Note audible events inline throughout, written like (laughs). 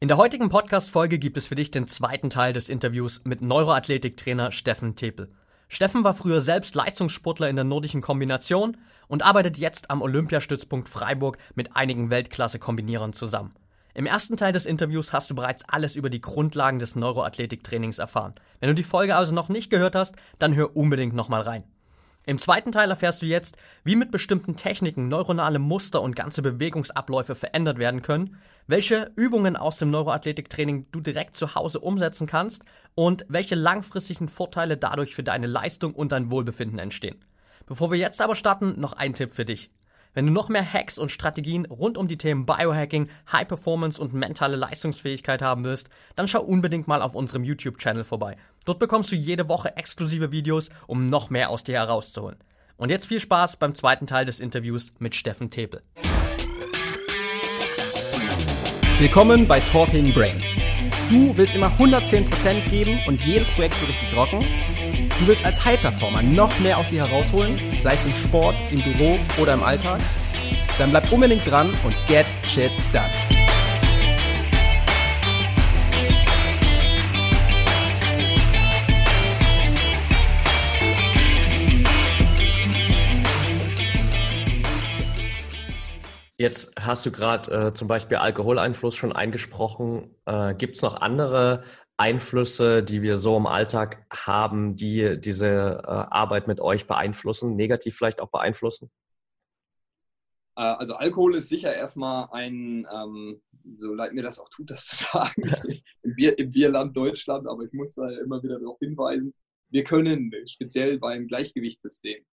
In der heutigen Podcast-Folge gibt es für dich den zweiten Teil des Interviews mit Neuroathletiktrainer Steffen Tepel. Steffen war früher selbst Leistungssportler in der nordischen Kombination und arbeitet jetzt am Olympiastützpunkt Freiburg mit einigen Weltklasse-Kombinierern zusammen. Im ersten Teil des Interviews hast du bereits alles über die Grundlagen des Neuroathletiktrainings erfahren. Wenn du die Folge also noch nicht gehört hast, dann hör unbedingt nochmal rein. Im zweiten Teil erfährst du jetzt, wie mit bestimmten Techniken neuronale Muster und ganze Bewegungsabläufe verändert werden können, welche Übungen aus dem Neuroathletiktraining du direkt zu Hause umsetzen kannst und welche langfristigen Vorteile dadurch für deine Leistung und dein Wohlbefinden entstehen. Bevor wir jetzt aber starten, noch ein Tipp für dich. Wenn du noch mehr Hacks und Strategien rund um die Themen Biohacking, High Performance und mentale Leistungsfähigkeit haben willst, dann schau unbedingt mal auf unserem YouTube-Channel vorbei. Dort bekommst du jede Woche exklusive Videos, um noch mehr aus dir herauszuholen. Und jetzt viel Spaß beim zweiten Teil des Interviews mit Steffen Tepel. Willkommen bei Talking Brains. Du willst immer 110% geben und jedes Projekt so richtig rocken? Du willst als High-Performer noch mehr aus dir herausholen, sei es im Sport, im Büro oder im Alltag? Dann bleib unbedingt dran und get shit done. Jetzt hast du gerade äh, zum Beispiel Alkoholeinfluss schon eingesprochen. Äh, Gibt es noch andere Einflüsse, die wir so im Alltag haben, die diese äh, Arbeit mit euch beeinflussen, negativ vielleicht auch beeinflussen? Äh, also Alkohol ist sicher erstmal ein, ähm, so leid mir das auch tut, das zu sagen, (laughs) im, Bier, im Bierland Deutschland, aber ich muss da immer wieder darauf hinweisen, wir können speziell beim Gleichgewichtssystem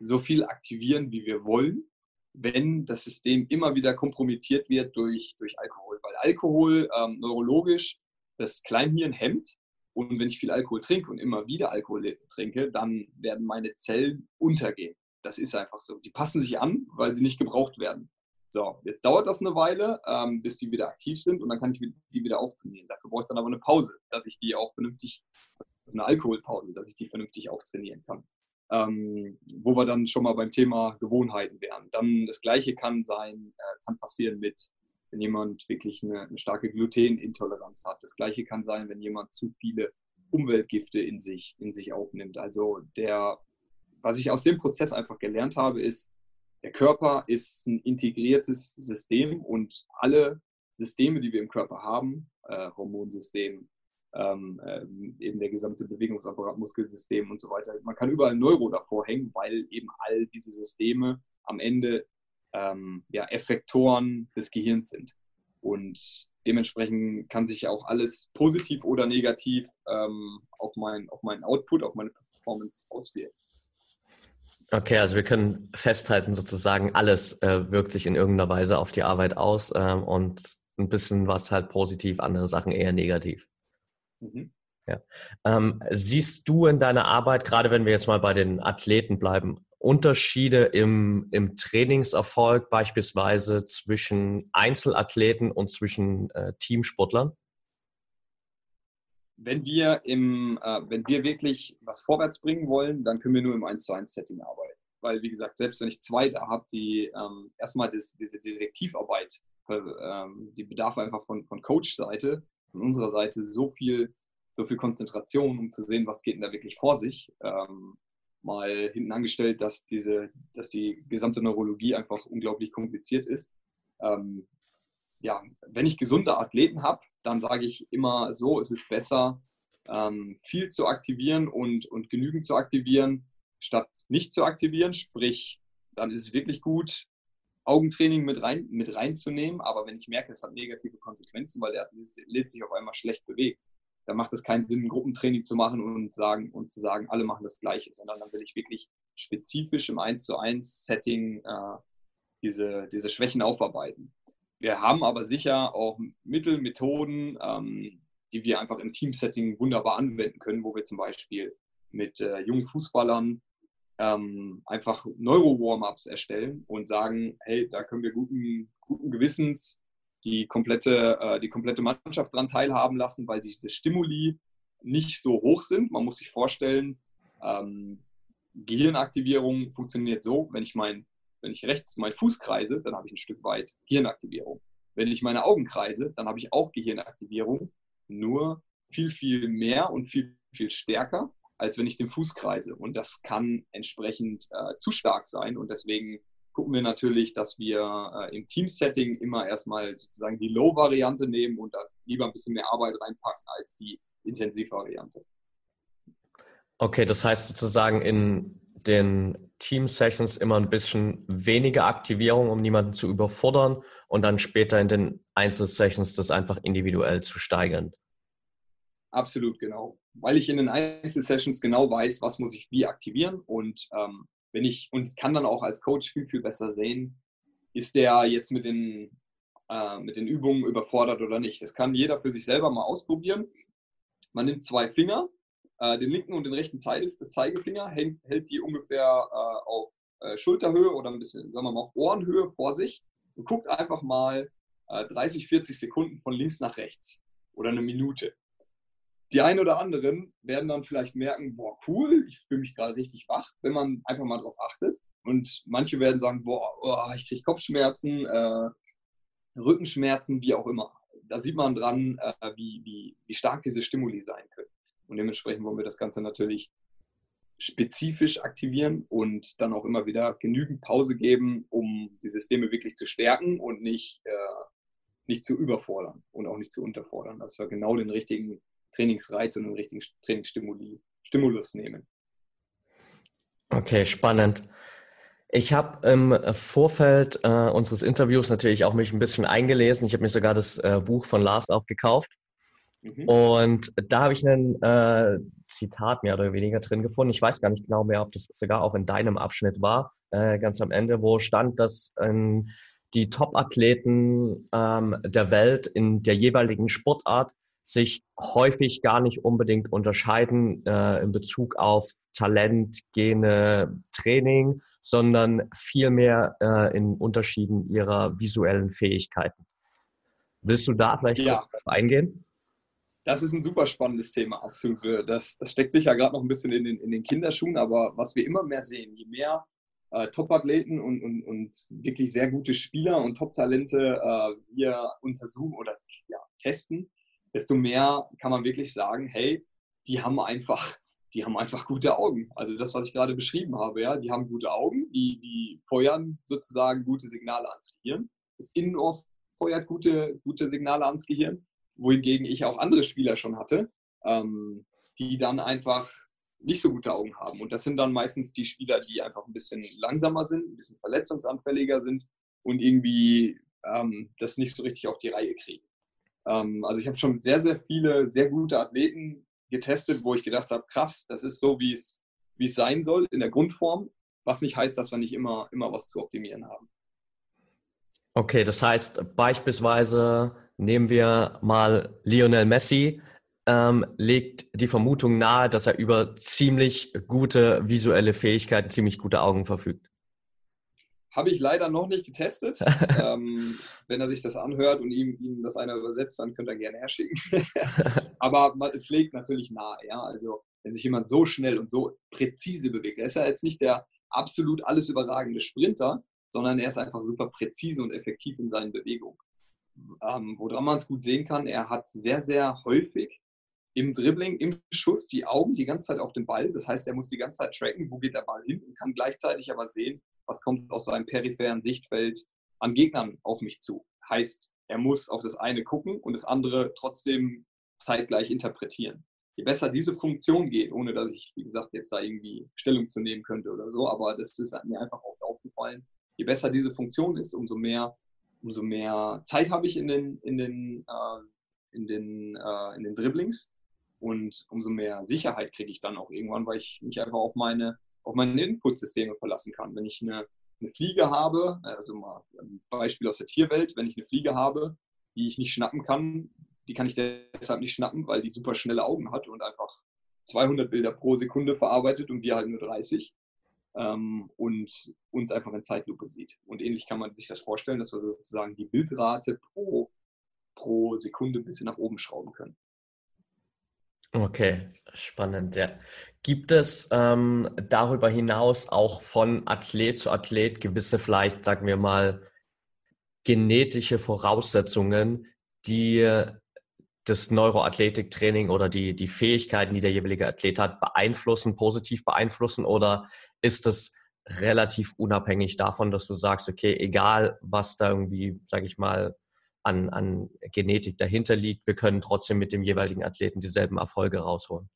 so viel aktivieren, wie wir wollen, wenn das System immer wieder kompromittiert wird durch, durch Alkohol. Weil Alkohol ähm, neurologisch das Kleinhirn hemmt. Und wenn ich viel Alkohol trinke und immer wieder Alkohol trinke, dann werden meine Zellen untergehen. Das ist einfach so. Die passen sich an, weil sie nicht gebraucht werden. So, jetzt dauert das eine Weile, ähm, bis die wieder aktiv sind und dann kann ich die wieder auftrainieren. Dafür brauche ich dann aber eine Pause, dass ich die auch vernünftig, also eine Alkoholpause, dass ich die vernünftig auftrainieren kann. Ähm, wo wir dann schon mal beim Thema Gewohnheiten wären. Dann das Gleiche kann sein, äh, kann passieren mit wenn jemand wirklich eine, eine starke Glutenintoleranz hat. Das gleiche kann sein, wenn jemand zu viele Umweltgifte in sich, in sich aufnimmt. Also der, was ich aus dem Prozess einfach gelernt habe, ist, der Körper ist ein integriertes System und alle Systeme, die wir im Körper haben, äh, Hormonsystem, ähm, äh, eben der gesamte Bewegungsapparat, Muskelsystem und so weiter, man kann überall Neuro davor hängen, weil eben all diese Systeme am Ende ähm, ja, Effektoren des Gehirns sind. Und dementsprechend kann sich auch alles positiv oder negativ ähm, auf, mein, auf meinen Output, auf meine Performance auswirken. Okay, also wir können festhalten, sozusagen, alles äh, wirkt sich in irgendeiner Weise auf die Arbeit aus ähm, und ein bisschen was halt positiv, andere Sachen eher negativ. Mhm. Ja. Ähm, siehst du in deiner Arbeit, gerade wenn wir jetzt mal bei den Athleten bleiben, Unterschiede im, im Trainingserfolg beispielsweise zwischen Einzelathleten und zwischen äh, Teamsportlern? Wenn wir, im, äh, wenn wir wirklich was vorwärts bringen wollen, dann können wir nur im 1 zu 1 Setting arbeiten. Weil, wie gesagt, selbst wenn ich zwei da habe, die ähm, erstmal das, diese Detektivarbeit, äh, ähm, die bedarf einfach von, von Coach-Seite, von unserer Seite so viel, so viel Konzentration, um zu sehen, was geht denn da wirklich vor sich. Ähm, mal hinten angestellt, dass, diese, dass die gesamte Neurologie einfach unglaublich kompliziert ist. Ähm, ja, wenn ich gesunde Athleten habe, dann sage ich immer so, es ist besser, ähm, viel zu aktivieren und, und genügend zu aktivieren, statt nicht zu aktivieren. Sprich, dann ist es wirklich gut, Augentraining mit, rein, mit reinzunehmen. Aber wenn ich merke, es hat negative Konsequenzen, weil der Athlet sich auf einmal schlecht bewegt, da macht es keinen Sinn, ein Gruppentraining zu machen und, sagen, und zu sagen, alle machen das Gleiche, sondern dann will ich wirklich spezifisch im 1 zu 1 Setting äh, diese, diese Schwächen aufarbeiten. Wir haben aber sicher auch Mittel, Methoden, ähm, die wir einfach im Teamsetting wunderbar anwenden können, wo wir zum Beispiel mit äh, jungen Fußballern ähm, einfach Neuro-Warm-Ups erstellen und sagen, hey, da können wir guten, guten Gewissens die komplette, äh, die komplette Mannschaft daran teilhaben lassen, weil diese Stimuli nicht so hoch sind. Man muss sich vorstellen, ähm, Gehirnaktivierung funktioniert so, wenn ich, mein, wenn ich rechts meinen Fuß kreise, dann habe ich ein Stück weit Gehirnaktivierung. Wenn ich meine Augen kreise, dann habe ich auch Gehirnaktivierung, nur viel, viel mehr und viel, viel stärker, als wenn ich den Fuß kreise. Und das kann entsprechend äh, zu stark sein. Und deswegen gucken wir natürlich, dass wir äh, im Team-Setting immer erstmal sozusagen die Low-Variante nehmen und da lieber ein bisschen mehr Arbeit reinpacken als die Intensiv-Variante. Okay, das heißt sozusagen in den Team-Sessions immer ein bisschen weniger Aktivierung, um niemanden zu überfordern und dann später in den Einzelsessions das einfach individuell zu steigern. Absolut, genau. Weil ich in den Einzelsessions genau weiß, was muss ich wie aktivieren und ähm, wenn ich und kann dann auch als Coach viel, viel besser sehen, ist der jetzt mit den, äh, mit den Übungen überfordert oder nicht. Das kann jeder für sich selber mal ausprobieren. Man nimmt zwei Finger, äh, den linken und den rechten Zeigefinger, hält, hält die ungefähr äh, auf äh, Schulterhöhe oder ein bisschen, sagen wir mal, Ohrenhöhe vor sich und guckt einfach mal 30, äh, 40 Sekunden von links nach rechts oder eine Minute die einen oder anderen werden dann vielleicht merken, boah, cool, ich fühle mich gerade richtig wach, wenn man einfach mal darauf achtet. Und manche werden sagen, boah, oh, ich kriege Kopfschmerzen, äh, Rückenschmerzen, wie auch immer. Da sieht man dran, äh, wie, wie, wie stark diese Stimuli sein können. Und dementsprechend wollen wir das Ganze natürlich spezifisch aktivieren und dann auch immer wieder genügend Pause geben, um die Systeme wirklich zu stärken und nicht, äh, nicht zu überfordern und auch nicht zu unterfordern. Dass wir genau den richtigen Trainingsreiz und einen richtigen Trainingsstimulus nehmen. Okay, spannend. Ich habe im Vorfeld äh, unseres Interviews natürlich auch mich ein bisschen eingelesen. Ich habe mir sogar das äh, Buch von Lars auch gekauft. Mhm. Und da habe ich ein äh, Zitat mehr oder weniger drin gefunden. Ich weiß gar nicht genau mehr, ob das sogar auch in deinem Abschnitt war, äh, ganz am Ende, wo stand, dass ähm, die Top-Athleten ähm, der Welt in der jeweiligen Sportart sich häufig gar nicht unbedingt unterscheiden äh, in Bezug auf Talent, Gene, Training, sondern vielmehr äh, in Unterschieden ihrer visuellen Fähigkeiten. Willst du da vielleicht ja. eingehen? Das ist ein super spannendes Thema, absolut. Das, das steckt sich ja gerade noch ein bisschen in den, in den Kinderschuhen, aber was wir immer mehr sehen, je mehr äh, Top-Athleten und, und, und wirklich sehr gute Spieler und Top-Talente äh, wir untersuchen oder ja, testen, desto mehr kann man wirklich sagen, hey, die haben einfach, die haben einfach gute Augen. Also das, was ich gerade beschrieben habe, ja, die haben gute Augen, die, die feuern sozusagen gute Signale ans Gehirn. Das Innenohr feuert gute, gute Signale ans Gehirn, wohingegen ich auch andere Spieler schon hatte, ähm, die dann einfach nicht so gute Augen haben. Und das sind dann meistens die Spieler, die einfach ein bisschen langsamer sind, ein bisschen verletzungsanfälliger sind und irgendwie ähm, das nicht so richtig auf die Reihe kriegen. Ähm, also ich habe schon sehr, sehr viele sehr gute Athleten getestet, wo ich gedacht habe, krass, das ist so, wie es, wie es sein soll in der Grundform, was nicht heißt, dass wir nicht immer, immer was zu optimieren haben. Okay, das heißt beispielsweise nehmen wir mal Lionel Messi, ähm, legt die Vermutung nahe, dass er über ziemlich gute visuelle Fähigkeiten, ziemlich gute Augen verfügt. Habe ich leider noch nicht getestet. (laughs) ähm, wenn er sich das anhört und ihm, ihm das einer übersetzt, dann könnte er gerne herschicken. (laughs) Aber es legt natürlich nahe. Ja? Also wenn sich jemand so schnell und so präzise bewegt, er ist ja jetzt nicht der absolut alles überragende Sprinter, sondern er ist einfach super präzise und effektiv in seinen Bewegungen. Ähm, woran man es gut sehen kann, er hat sehr, sehr häufig im Dribbling, im Schuss die Augen die ganze Zeit auf den Ball. Das heißt, er muss die ganze Zeit tracken, wo geht der Ball hin und kann gleichzeitig aber sehen, was kommt aus seinem peripheren Sichtfeld an Gegnern auf mich zu. Heißt, er muss auf das eine gucken und das andere trotzdem zeitgleich interpretieren. Je besser diese Funktion geht, ohne dass ich, wie gesagt, jetzt da irgendwie Stellung zu nehmen könnte oder so, aber das ist mir einfach oft aufgefallen. Je besser diese Funktion ist, umso mehr, umso mehr Zeit habe ich in den, in den, äh, in den, äh, in den Dribblings und umso mehr Sicherheit kriege ich dann auch irgendwann, weil ich mich einfach auf meine auf meine Inputsysteme verlassen kann. Wenn ich eine, eine Fliege habe, also mal ein Beispiel aus der Tierwelt, wenn ich eine Fliege habe, die ich nicht schnappen kann, die kann ich deshalb nicht schnappen, weil die super schnelle Augen hat und einfach 200 Bilder pro Sekunde verarbeitet und wir halt nur 30 ähm, und uns einfach in Zeitlupe sieht. Und ähnlich kann man sich das vorstellen, dass wir sozusagen die Bildrate pro, pro Sekunde ein bisschen nach oben schrauben können. Okay, spannend, ja. Gibt es ähm, darüber hinaus auch von Athlet zu Athlet gewisse, vielleicht sagen wir mal, genetische Voraussetzungen, die das Neuroathletiktraining oder die, die Fähigkeiten, die der jeweilige Athlet hat, beeinflussen, positiv beeinflussen? Oder ist das relativ unabhängig davon, dass du sagst, okay, egal was da irgendwie, sage ich mal, an, an Genetik dahinter liegt, wir können trotzdem mit dem jeweiligen Athleten dieselben Erfolge rausholen?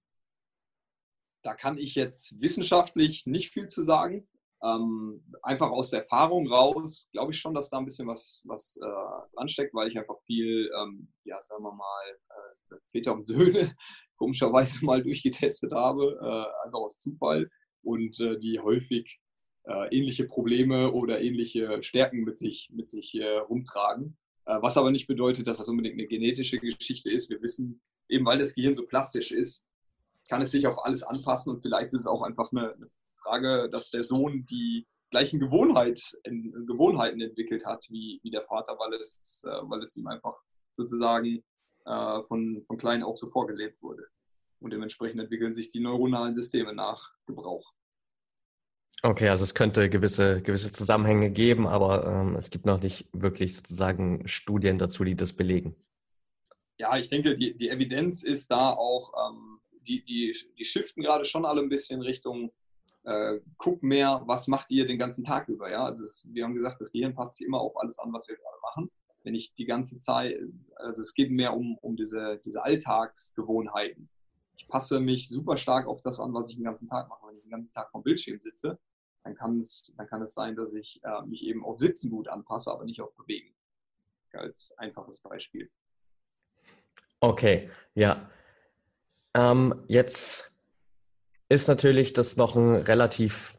Da kann ich jetzt wissenschaftlich nicht viel zu sagen. Ähm, einfach aus der Erfahrung raus glaube ich schon, dass da ein bisschen was, was äh, dransteckt, weil ich einfach viel, ähm, ja, sagen wir mal, äh, Väter und Söhne (laughs) komischerweise (laughs) mal durchgetestet habe, äh, einfach aus Zufall und äh, die häufig äh, ähnliche Probleme oder ähnliche Stärken mit sich, mit sich äh, rumtragen. Was aber nicht bedeutet, dass das unbedingt eine genetische Geschichte ist. Wir wissen, eben weil das Gehirn so plastisch ist, kann es sich auf alles anpassen und vielleicht ist es auch einfach eine, eine Frage, dass der Sohn die gleichen Gewohnheit, in, Gewohnheiten entwickelt hat wie, wie der Vater, weil es, äh, weil es ihm einfach sozusagen äh, von, von klein auf so vorgelebt wurde. Und dementsprechend entwickeln sich die neuronalen Systeme nach Gebrauch. Okay, also es könnte gewisse, gewisse Zusammenhänge geben, aber ähm, es gibt noch nicht wirklich sozusagen Studien dazu, die das belegen. Ja, ich denke, die, die Evidenz ist da auch, ähm, die, die, die shiften gerade schon alle ein bisschen Richtung äh, guck mehr, was macht ihr den ganzen Tag über. Ja? Also es, wir haben gesagt, das Gehirn passt sich immer auf alles an, was wir gerade machen. Wenn ich die ganze Zeit, also es geht mehr um, um diese, diese Alltagsgewohnheiten. Ich passe mich super stark auf das an, was ich den ganzen Tag mache. Wenn ich den ganzen Tag vom Bildschirm sitze, dann kann es, dann kann es sein, dass ich äh, mich eben auf Sitzen gut anpasse, aber nicht auf Bewegen. Als einfaches Beispiel. Okay, ja. Ähm, jetzt ist natürlich das noch ein relativ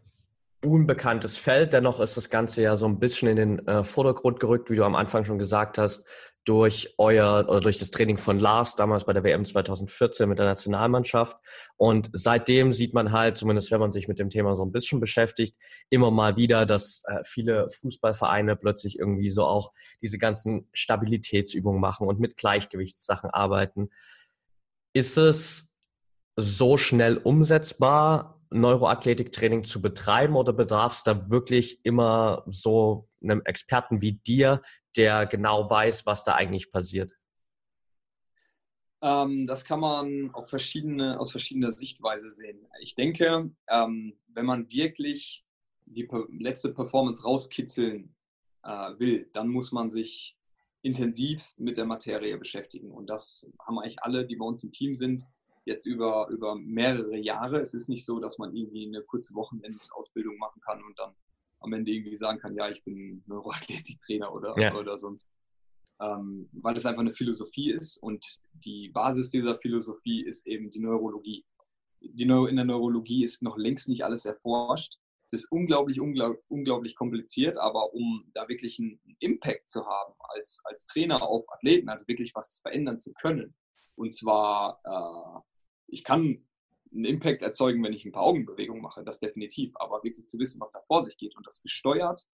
unbekanntes Feld. Dennoch ist das Ganze ja so ein bisschen in den äh, Vordergrund gerückt, wie du am Anfang schon gesagt hast, durch euer oder durch das Training von Lars damals bei der WM 2014 mit der Nationalmannschaft. Und seitdem sieht man halt, zumindest wenn man sich mit dem Thema so ein bisschen beschäftigt, immer mal wieder, dass äh, viele Fußballvereine plötzlich irgendwie so auch diese ganzen Stabilitätsübungen machen und mit Gleichgewichtssachen arbeiten. Ist es so schnell umsetzbar, Neuroathletiktraining zu betreiben oder bedarf es da wirklich immer so einem Experten wie dir, der genau weiß, was da eigentlich passiert? Ähm, das kann man auf verschiedene, aus verschiedener Sichtweise sehen. Ich denke, ähm, wenn man wirklich die letzte Performance rauskitzeln äh, will, dann muss man sich intensivst mit der Materie beschäftigen. Und das haben eigentlich alle, die bei uns im Team sind, jetzt über, über mehrere Jahre. Es ist nicht so, dass man irgendwie eine kurze Wochenendausbildung machen kann und dann am Ende irgendwie sagen kann, ja, ich bin Neuroathletiktrainer oder, ja. oder sonst. Ähm, weil es einfach eine Philosophie ist und die Basis dieser Philosophie ist eben die Neurologie. Die Neu in der Neurologie ist noch längst nicht alles erforscht. Es ist unglaublich, unglaublich, unglaublich kompliziert, aber um da wirklich einen Impact zu haben als, als Trainer auf Athleten, also wirklich was verändern zu können, und zwar äh, ich kann einen Impact erzeugen, wenn ich ein paar Augenbewegungen mache, das definitiv. Aber wirklich zu wissen, was da vor sich geht und das gesteuert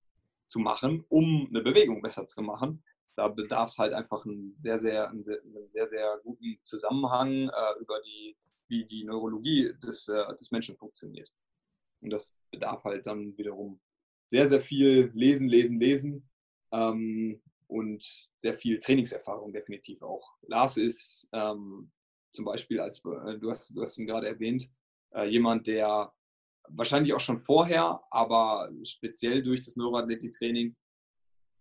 zu machen, um eine Bewegung besser zu machen, da bedarf es halt einfach einen sehr, sehr, einen sehr, einen sehr, sehr guten Zusammenhang äh, über die, wie die Neurologie des, äh, des Menschen funktioniert. Und das bedarf halt dann wiederum sehr, sehr viel Lesen, Lesen, Lesen ähm, und sehr viel Trainingserfahrung definitiv auch. Lars ist ähm, zum Beispiel als, äh, du hast, du hast ihn gerade erwähnt, äh, jemand, der wahrscheinlich auch schon vorher, aber speziell durch das Neuroathletiktraining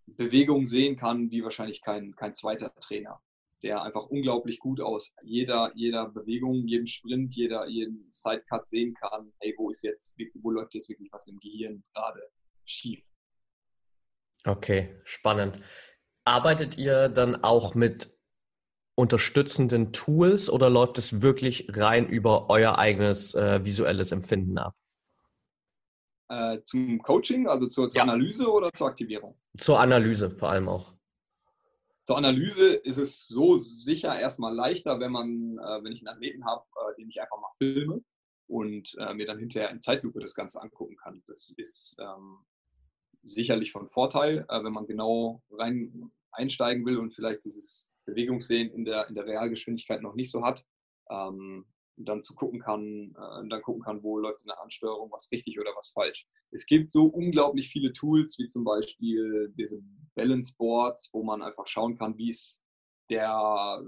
Bewegungen sehen kann, wie wahrscheinlich kein, kein zweiter Trainer, der einfach unglaublich gut aus jeder, jeder Bewegung, jedem Sprint, jeder, jeden Sidecut sehen kann, hey, wo ist jetzt, wo läuft jetzt wirklich was im Gehirn gerade schief. Okay, spannend. Arbeitet ihr dann auch mit unterstützenden Tools oder läuft es wirklich rein über euer eigenes äh, visuelles Empfinden ab? Äh, zum Coaching, also zur, zur ja. Analyse oder zur Aktivierung? Zur Analyse vor allem auch. Zur Analyse ist es so sicher erstmal leichter, wenn man, äh, wenn ich einen Athleten habe, äh, den ich einfach mal filme und äh, mir dann hinterher in Zeitlupe das Ganze angucken kann. Das ist ähm, sicherlich von Vorteil, äh, wenn man genau rein einsteigen will und vielleicht dieses Bewegungssehen in der, in der Realgeschwindigkeit noch nicht so hat. Ähm, dann zu gucken kann, äh, dann gucken kann, wo läuft eine Ansteuerung, was richtig oder was falsch. Es gibt so unglaublich viele Tools, wie zum Beispiel diese Balance Boards, wo man einfach schauen kann, wie ist der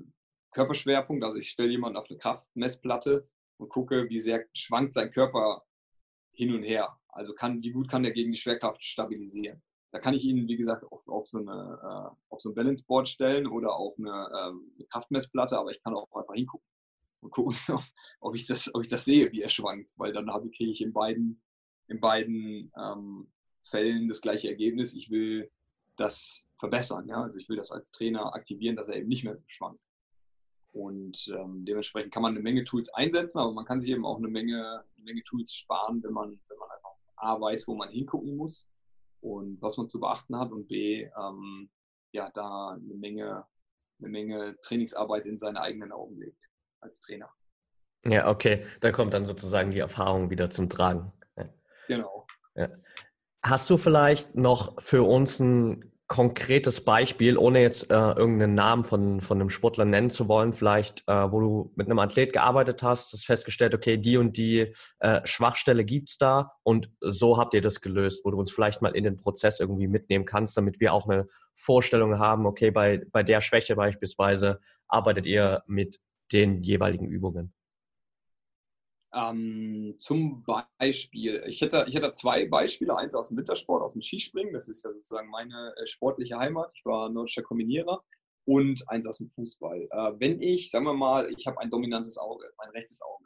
Körperschwerpunkt. Also ich stelle jemanden auf eine Kraftmessplatte und gucke, wie sehr schwankt sein Körper hin und her. Also kann, wie gut kann er gegen die Schwerkraft stabilisieren. Da kann ich ihn, wie gesagt, auf, auf, so, eine, äh, auf so ein Balance Board stellen oder auf eine, ähm, eine Kraftmessplatte, aber ich kann auch einfach hingucken und gucken, (laughs) ob ich das, ob ich das sehe, wie er schwankt, weil dann habe, kriege ich in beiden, in beiden ähm, Fällen das gleiche Ergebnis. Ich will das verbessern, ja, also ich will das als Trainer aktivieren, dass er eben nicht mehr so schwankt. Und ähm, dementsprechend kann man eine Menge Tools einsetzen, aber man kann sich eben auch eine Menge, eine Menge Tools sparen, wenn man, wenn man einfach A weiß, wo man hingucken muss und was man zu beachten hat und B, ähm, ja, da eine Menge, eine Menge Trainingsarbeit in seine eigenen Augen legt als Trainer. Ja, okay. Da kommt dann sozusagen die Erfahrung wieder zum Tragen. Ja. Genau. Ja. Hast du vielleicht noch für uns ein konkretes Beispiel, ohne jetzt äh, irgendeinen Namen von, von einem Sportler nennen zu wollen, vielleicht, äh, wo du mit einem Athlet gearbeitet hast, hast festgestellt, okay, die und die äh, Schwachstelle gibt es da und so habt ihr das gelöst, wo du uns vielleicht mal in den Prozess irgendwie mitnehmen kannst, damit wir auch eine Vorstellung haben, okay, bei, bei der Schwäche beispielsweise arbeitet ihr mit den jeweiligen Übungen? Ähm, zum Beispiel, ich hätte, ich hätte zwei Beispiele, eins aus dem Wintersport, aus dem Skispringen, das ist ja sozusagen meine äh, sportliche Heimat, ich war nordischer Kombinierer, und eins aus dem Fußball. Äh, wenn ich, sagen wir mal, ich habe ein dominantes Auge, mein rechtes Auge,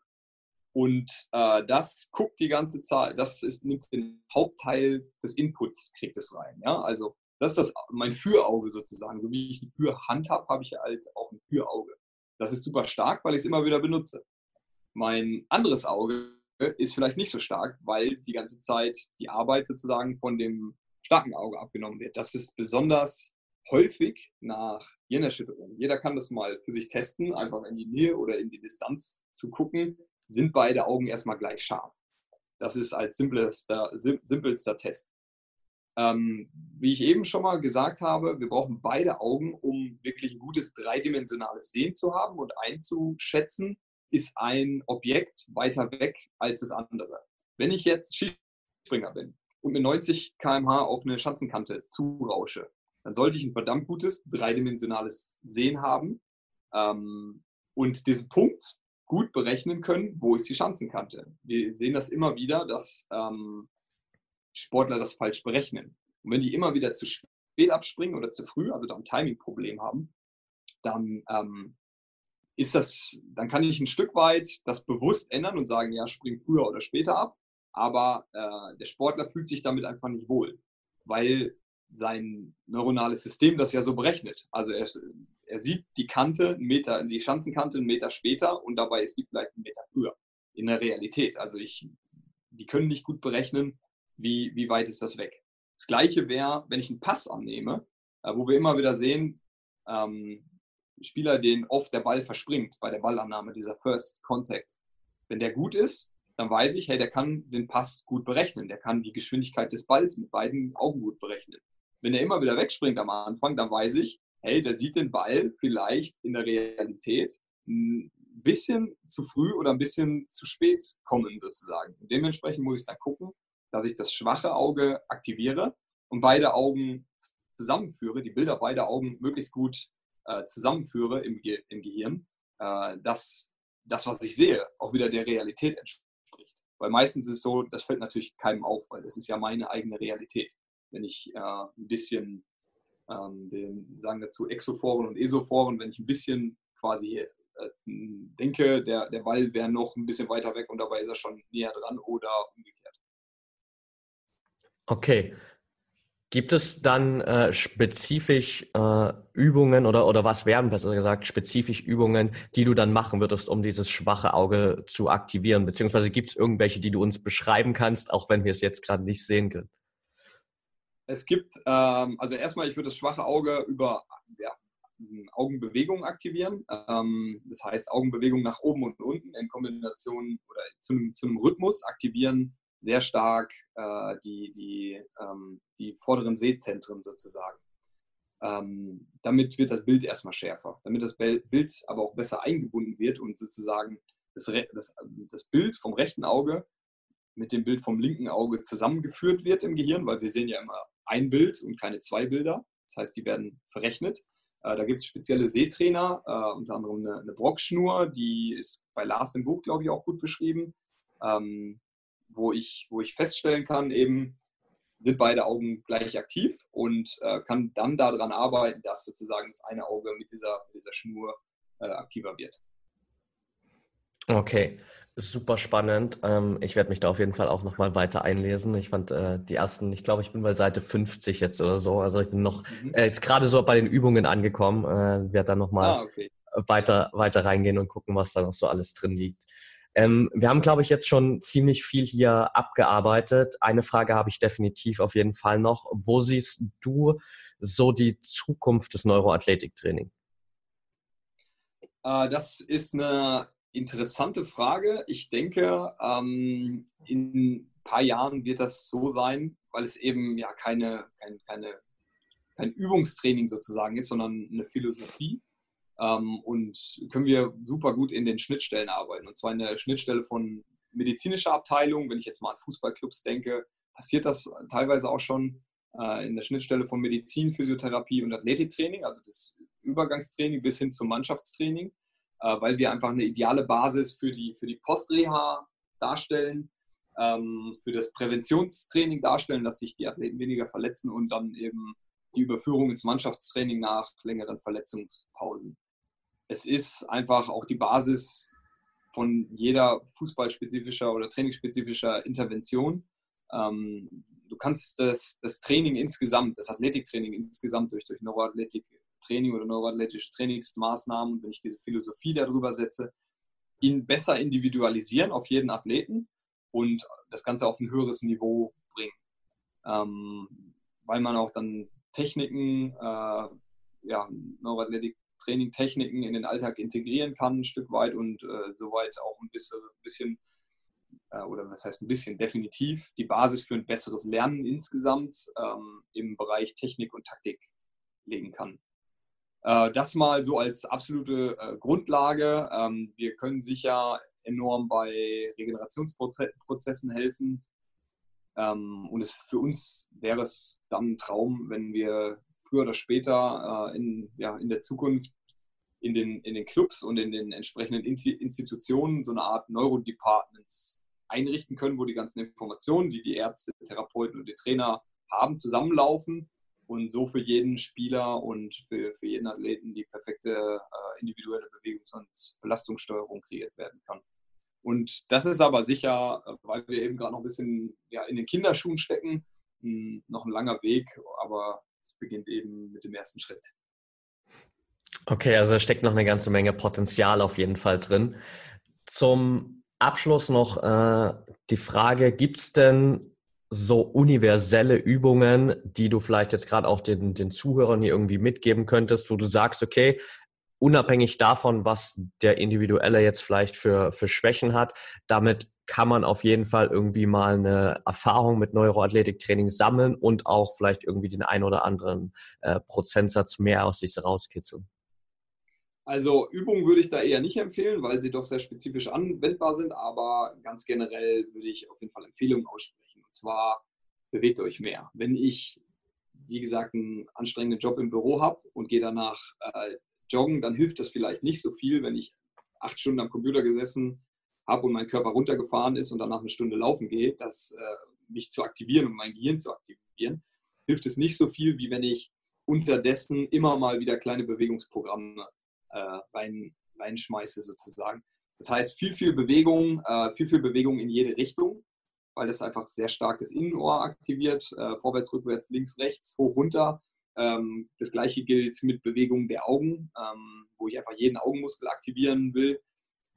und äh, das guckt die ganze Zeit, das ist, nimmt den Hauptteil des Inputs, kriegt es rein. Ja? Also das ist das, mein Fürauge sozusagen. So wie ich eine Fürhand habe, habe ich halt auch ein Fürauge. Das ist super stark, weil ich es immer wieder benutze. Mein anderes Auge ist vielleicht nicht so stark, weil die ganze Zeit die Arbeit sozusagen von dem starken Auge abgenommen wird. Das ist besonders häufig nach Gehirnerschütterung. Jeder kann das mal für sich testen, einfach in die Nähe oder in die Distanz zu gucken, sind beide Augen erstmal gleich scharf. Das ist als simpelster, simpelster Test. Ähm, wie ich eben schon mal gesagt habe, wir brauchen beide Augen, um wirklich ein gutes dreidimensionales Sehen zu haben und einzuschätzen, ist ein Objekt weiter weg als das andere. Wenn ich jetzt Skispringer bin und mit 90 km/h auf eine Schanzenkante zurausche, dann sollte ich ein verdammt gutes dreidimensionales Sehen haben ähm, und diesen Punkt gut berechnen können, wo ist die Schanzenkante. Wir sehen das immer wieder, dass ähm, Sportler das falsch berechnen. Und wenn die immer wieder zu spät abspringen oder zu früh, also da ein Timing-Problem haben, dann ähm, ist das, dann kann ich ein Stück weit das bewusst ändern und sagen, ja, spring früher oder später ab. Aber äh, der Sportler fühlt sich damit einfach nicht wohl, weil sein neuronales System das ja so berechnet. Also er, er sieht die Kante, einen Meter, die Schanzenkante einen Meter später und dabei ist die vielleicht einen Meter früher in der Realität. Also ich, die können nicht gut berechnen, wie, wie weit ist das weg. Das gleiche wäre, wenn ich einen Pass annehme, äh, wo wir immer wieder sehen, ähm, Spieler, den oft der Ball verspringt bei der Ballannahme, dieser First Contact. Wenn der gut ist, dann weiß ich, hey, der kann den Pass gut berechnen, der kann die Geschwindigkeit des Balls mit beiden Augen gut berechnen. Wenn er immer wieder wegspringt am Anfang, dann weiß ich, hey, der sieht den Ball vielleicht in der Realität ein bisschen zu früh oder ein bisschen zu spät kommen sozusagen. Und dementsprechend muss ich dann gucken, dass ich das schwache Auge aktiviere und beide Augen zusammenführe, die Bilder beider Augen möglichst gut äh, zusammenführe im, Ge im Gehirn, äh, dass das, was ich sehe, auch wieder der Realität entspricht. Weil meistens ist es so, das fällt natürlich keinem auf, weil das ist ja meine eigene Realität. Wenn ich äh, ein bisschen, ähm, den, sagen dazu Exophoren und Esophoren, wenn ich ein bisschen quasi äh, denke, der, der Ball wäre noch ein bisschen weiter weg und dabei ist er schon näher dran oder umgekehrt. Okay. Gibt es dann äh, spezifisch äh, Übungen oder, oder was wären besser gesagt spezifisch Übungen, die du dann machen würdest, um dieses schwache Auge zu aktivieren? Beziehungsweise gibt es irgendwelche, die du uns beschreiben kannst, auch wenn wir es jetzt gerade nicht sehen können? Es gibt, ähm, also erstmal, ich würde das schwache Auge über ja, Augenbewegungen aktivieren. Ähm, das heißt, Augenbewegungen nach oben und unten in Kombination oder zu einem Rhythmus aktivieren sehr stark äh, die, die, ähm, die vorderen Sehzentren sozusagen. Ähm, damit wird das Bild erstmal schärfer, damit das Bild aber auch besser eingebunden wird und sozusagen das, das, das Bild vom rechten Auge mit dem Bild vom linken Auge zusammengeführt wird im Gehirn, weil wir sehen ja immer ein Bild und keine zwei Bilder. Das heißt, die werden verrechnet. Äh, da gibt es spezielle Sehtrainer, äh, unter anderem eine, eine Brockschnur, die ist bei Lars im Buch, glaube ich, auch gut beschrieben, ähm, wo, ich, wo ich feststellen kann, eben sind beide Augen gleich aktiv und äh, kann dann daran arbeiten, dass sozusagen das eine Auge mit dieser, mit dieser Schnur äh, aktiver wird. Okay, super spannend. Ähm, ich werde mich da auf jeden Fall auch nochmal weiter einlesen. Ich fand äh, die ersten, ich glaube, ich bin bei Seite 50 jetzt oder so. Also ich bin noch mhm. äh, jetzt gerade so bei den Übungen angekommen. Äh, werde da nochmal ah, okay. weiter, weiter reingehen und gucken, was da noch so alles drin liegt. Ähm, wir haben, glaube ich, jetzt schon ziemlich viel hier abgearbeitet. Eine Frage habe ich definitiv auf jeden Fall noch. Wo siehst du so die Zukunft des Neuroathletiktraining? Äh, das ist eine interessante Frage. Ich denke, ähm, in ein paar Jahren wird das so sein, weil es eben ja keine, kein, keine, kein Übungstraining sozusagen ist, sondern eine Philosophie. Ähm, und können wir super gut in den Schnittstellen arbeiten. Und zwar in der Schnittstelle von medizinischer Abteilung, wenn ich jetzt mal an Fußballclubs denke, passiert das teilweise auch schon äh, in der Schnittstelle von Medizin, Physiotherapie und Athletiktraining, also das Übergangstraining bis hin zum Mannschaftstraining. Äh, weil wir einfach eine ideale Basis für die, für die Postreha darstellen, ähm, für das Präventionstraining darstellen, dass sich die Athleten weniger verletzen und dann eben die Überführung ins Mannschaftstraining nach längeren Verletzungspausen. Es ist einfach auch die Basis von jeder fußballspezifischer oder trainingsspezifischer Intervention. Ähm, du kannst das, das Training insgesamt, das Athletiktraining insgesamt durch, durch Neuroathletik Training oder neuroathletische Trainingsmaßnahmen, wenn ich diese Philosophie darüber setze, ihn besser individualisieren auf jeden Athleten und das Ganze auf ein höheres Niveau bringen. Ähm, weil man auch dann Techniken, äh, ja, Neuroathletik-Training, Techniken in den Alltag integrieren kann, ein Stück weit und äh, soweit auch ein bisschen, bisschen äh, oder was heißt ein bisschen, definitiv die Basis für ein besseres Lernen insgesamt ähm, im Bereich Technik und Taktik legen kann. Äh, das mal so als absolute äh, Grundlage. Ähm, wir können sicher enorm bei Regenerationsprozessen helfen. Ähm, und es, für uns wäre es dann ein Traum, wenn wir früher oder später äh, in, ja, in der Zukunft in den, in den Clubs und in den entsprechenden Institutionen so eine Art Neurodepartments einrichten können, wo die ganzen Informationen, die die Ärzte, Therapeuten und die Trainer haben, zusammenlaufen und so für jeden Spieler und für, für jeden Athleten die perfekte äh, individuelle Bewegungs- und Belastungssteuerung kreiert werden kann. Und das ist aber sicher, weil wir eben gerade noch ein bisschen ja, in den Kinderschuhen stecken, mh, noch ein langer Weg, aber es beginnt eben mit dem ersten Schritt. Okay, also da steckt noch eine ganze Menge Potenzial auf jeden Fall drin. Zum Abschluss noch äh, die Frage, gibt es denn so universelle Übungen, die du vielleicht jetzt gerade auch den, den Zuhörern hier irgendwie mitgeben könntest, wo du sagst, okay, unabhängig davon, was der Individuelle jetzt vielleicht für, für Schwächen hat, damit kann man auf jeden Fall irgendwie mal eine Erfahrung mit Neuroathletiktraining sammeln und auch vielleicht irgendwie den ein oder anderen äh, Prozentsatz mehr aus sich rauskitzeln. Also Übungen würde ich da eher nicht empfehlen, weil sie doch sehr spezifisch anwendbar sind, aber ganz generell würde ich auf jeden Fall Empfehlungen aussprechen und zwar bewegt euch mehr. Wenn ich, wie gesagt, einen anstrengenden Job im Büro habe und gehe danach äh, joggen, dann hilft das vielleicht nicht so viel, wenn ich acht Stunden am Computer gesessen habe und mein Körper runtergefahren ist und danach eine Stunde laufen gehe, das äh, mich zu aktivieren und mein Gehirn zu aktivieren, hilft es nicht so viel, wie wenn ich unterdessen immer mal wieder kleine Bewegungsprogramme rein, reinschmeiße sozusagen. Das heißt, viel, viel Bewegung, äh, viel, viel Bewegung in jede Richtung weil das einfach sehr stark das Innenohr aktiviert. Äh, vorwärts, rückwärts, links, rechts, hoch, runter. Ähm, das gleiche gilt mit Bewegungen der Augen, ähm, wo ich einfach jeden Augenmuskel aktivieren will.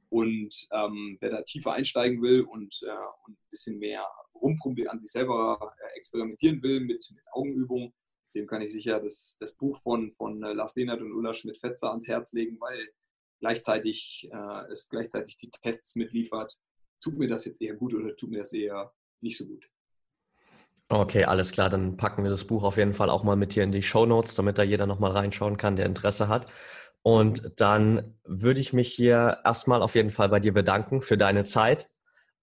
Und ähm, wer da tiefer einsteigen will und, äh, und ein bisschen mehr rumprobieren, an sich selber äh, experimentieren will mit, mit Augenübungen, dem kann ich sicher das, das Buch von, von äh, Lars Lehnert und Ulla Schmidt-Fetzer ans Herz legen, weil gleichzeitig äh, es gleichzeitig die Tests mitliefert, tut mir das jetzt eher gut oder tut mir das eher nicht so gut. Okay, alles klar. Dann packen wir das Buch auf jeden Fall auch mal mit hier in die Show Notes, damit da jeder nochmal reinschauen kann, der Interesse hat. Und dann würde ich mich hier erstmal auf jeden Fall bei dir bedanken für deine Zeit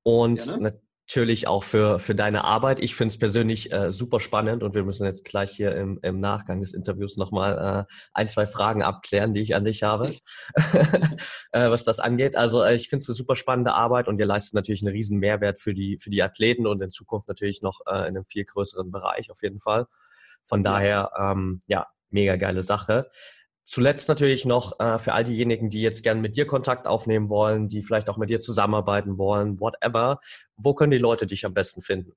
und Gerne natürlich auch für, für deine Arbeit. Ich finde es persönlich äh, super spannend und wir müssen jetzt gleich hier im, im Nachgang des Interviews nochmal äh, ein, zwei Fragen abklären, die ich an dich habe, (laughs) äh, was das angeht. Also äh, ich finde es eine super spannende Arbeit und ihr leistet natürlich einen riesen Mehrwert für die, für die Athleten und in Zukunft natürlich noch äh, in einem viel größeren Bereich auf jeden Fall. Von daher, ähm, ja, mega geile Sache. Zuletzt natürlich noch äh, für all diejenigen, die jetzt gerne mit dir Kontakt aufnehmen wollen, die vielleicht auch mit dir zusammenarbeiten wollen, whatever. Wo können die Leute dich am besten finden?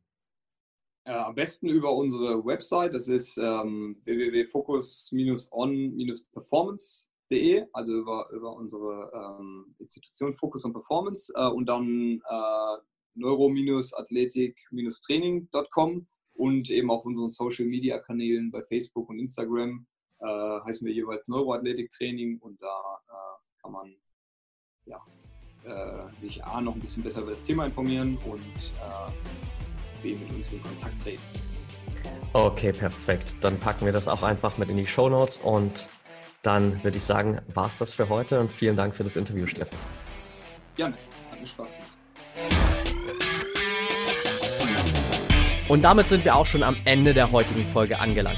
Äh, am besten über unsere Website, das ist ähm, www.focus-on-performance.de, also über, über unsere ähm, Institution Focus on Performance äh, und dann äh, neuro-athletik-training.com und eben auf unseren Social Media Kanälen bei Facebook und Instagram äh, heißen wir jeweils Neuroathletik-Training und da äh, kann man ja, äh, sich A noch ein bisschen besser über das Thema informieren und äh, B mit uns in Kontakt treten. Okay, perfekt. Dann packen wir das auch einfach mit in die Show Notes und dann würde ich sagen, war es das für heute und vielen Dank für das Interview, Steffen. Gerne, hat mir Spaß gemacht. Und damit sind wir auch schon am Ende der heutigen Folge angelangt.